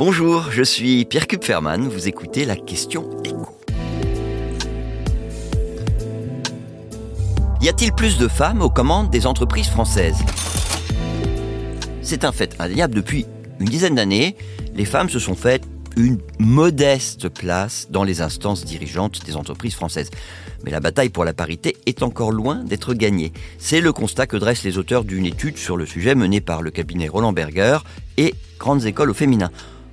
Bonjour, je suis Pierre Kupferman, vous écoutez la question écho. Y a-t-il plus de femmes aux commandes des entreprises françaises? C'est un fait indéniable depuis une dizaine d'années, les femmes se sont faites une modeste place dans les instances dirigeantes des entreprises françaises. Mais la bataille pour la parité est encore loin d'être gagnée. C'est le constat que dressent les auteurs d'une étude sur le sujet menée par le cabinet Roland Berger et Grandes Écoles au féminin.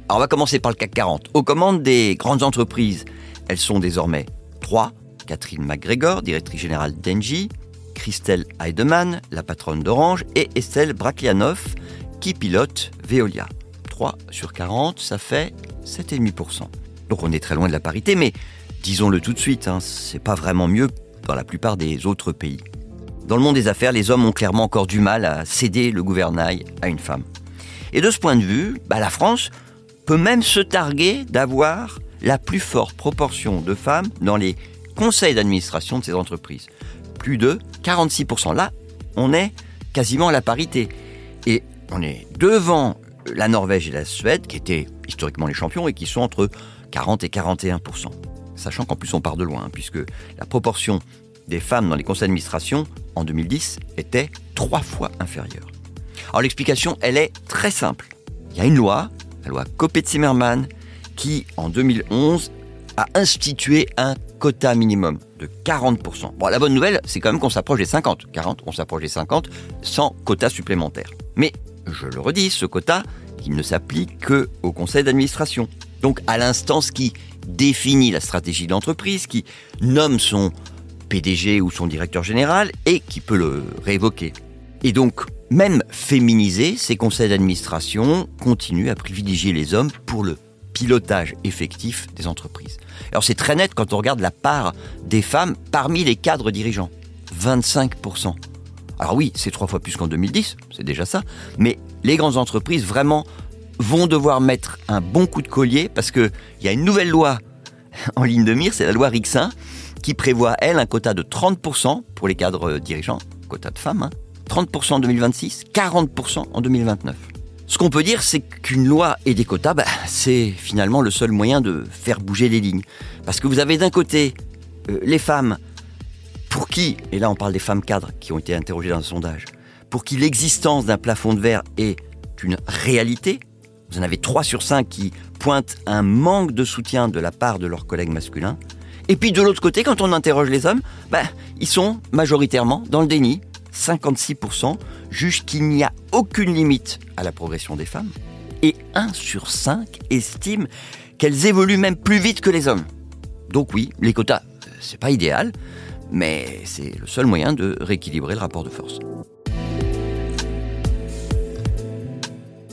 Alors on va commencer par le CAC 40. Aux commandes des grandes entreprises, elles sont désormais trois. Catherine McGregor, directrice générale d'Engie, Christelle Heidemann, la patronne d'Orange, et Estelle Braklianoff, qui pilote Veolia. 3 sur 40, ça fait 7,5%. Donc on est très loin de la parité, mais disons-le tout de suite, hein, c'est pas vraiment mieux dans la plupart des autres pays. Dans le monde des affaires, les hommes ont clairement encore du mal à céder le gouvernail à une femme. Et de ce point de vue, bah, la France peut même se targuer d'avoir la plus forte proportion de femmes dans les conseils d'administration de ces entreprises. Plus de 46%. Là, on est quasiment à la parité. Et on est devant la Norvège et la Suède, qui étaient historiquement les champions et qui sont entre 40 et 41% Sachant qu'en plus on part de loin, hein, puisque la proportion des femmes dans les conseils d'administration en 2010 était trois fois inférieure. Alors l'explication, elle est très simple. Il y a une loi, la loi Copé-Zimmermann, qui en 2011 a institué un quota minimum de 40%. Bon, la bonne nouvelle, c'est quand même qu'on s'approche des 50. 40, on s'approche des 50 sans quota supplémentaire. Mais, je le redis, ce quota, il ne s'applique que au conseil d'administration. Donc à l'instance qui définit la stratégie d'entreprise, qui nomme son PDG ou son directeur général et qui peut le révoquer. Et donc, même féminisés, ces conseils d'administration continuent à privilégier les hommes pour le pilotage effectif des entreprises. Alors c'est très net quand on regarde la part des femmes parmi les cadres dirigeants. 25%. Alors oui, c'est trois fois plus qu'en 2010, c'est déjà ça, mais les grandes entreprises vraiment vont devoir mettre un bon coup de collier parce qu'il y a une nouvelle loi en ligne de mire, c'est la loi Rixin, qui prévoit, elle, un quota de 30% pour les cadres dirigeants, quota de femmes, 30% hein. en 2026, 40% en 2029. Ce qu'on peut dire, c'est qu'une loi et des quotas, bah, c'est finalement le seul moyen de faire bouger les lignes. Parce que vous avez d'un côté euh, les femmes pour qui, et là on parle des femmes cadres qui ont été interrogées dans un sondage, pour qui l'existence d'un plafond de verre est une réalité, vous en avez 3 sur 5 qui pointent un manque de soutien de la part de leurs collègues masculins. Et puis de l'autre côté, quand on interroge les hommes, bah, ils sont majoritairement dans le déni. 56% jugent qu'il n'y a aucune limite à la progression des femmes. Et 1 sur 5 estime qu'elles évoluent même plus vite que les hommes. Donc oui, les quotas, c'est pas idéal, mais c'est le seul moyen de rééquilibrer le rapport de force.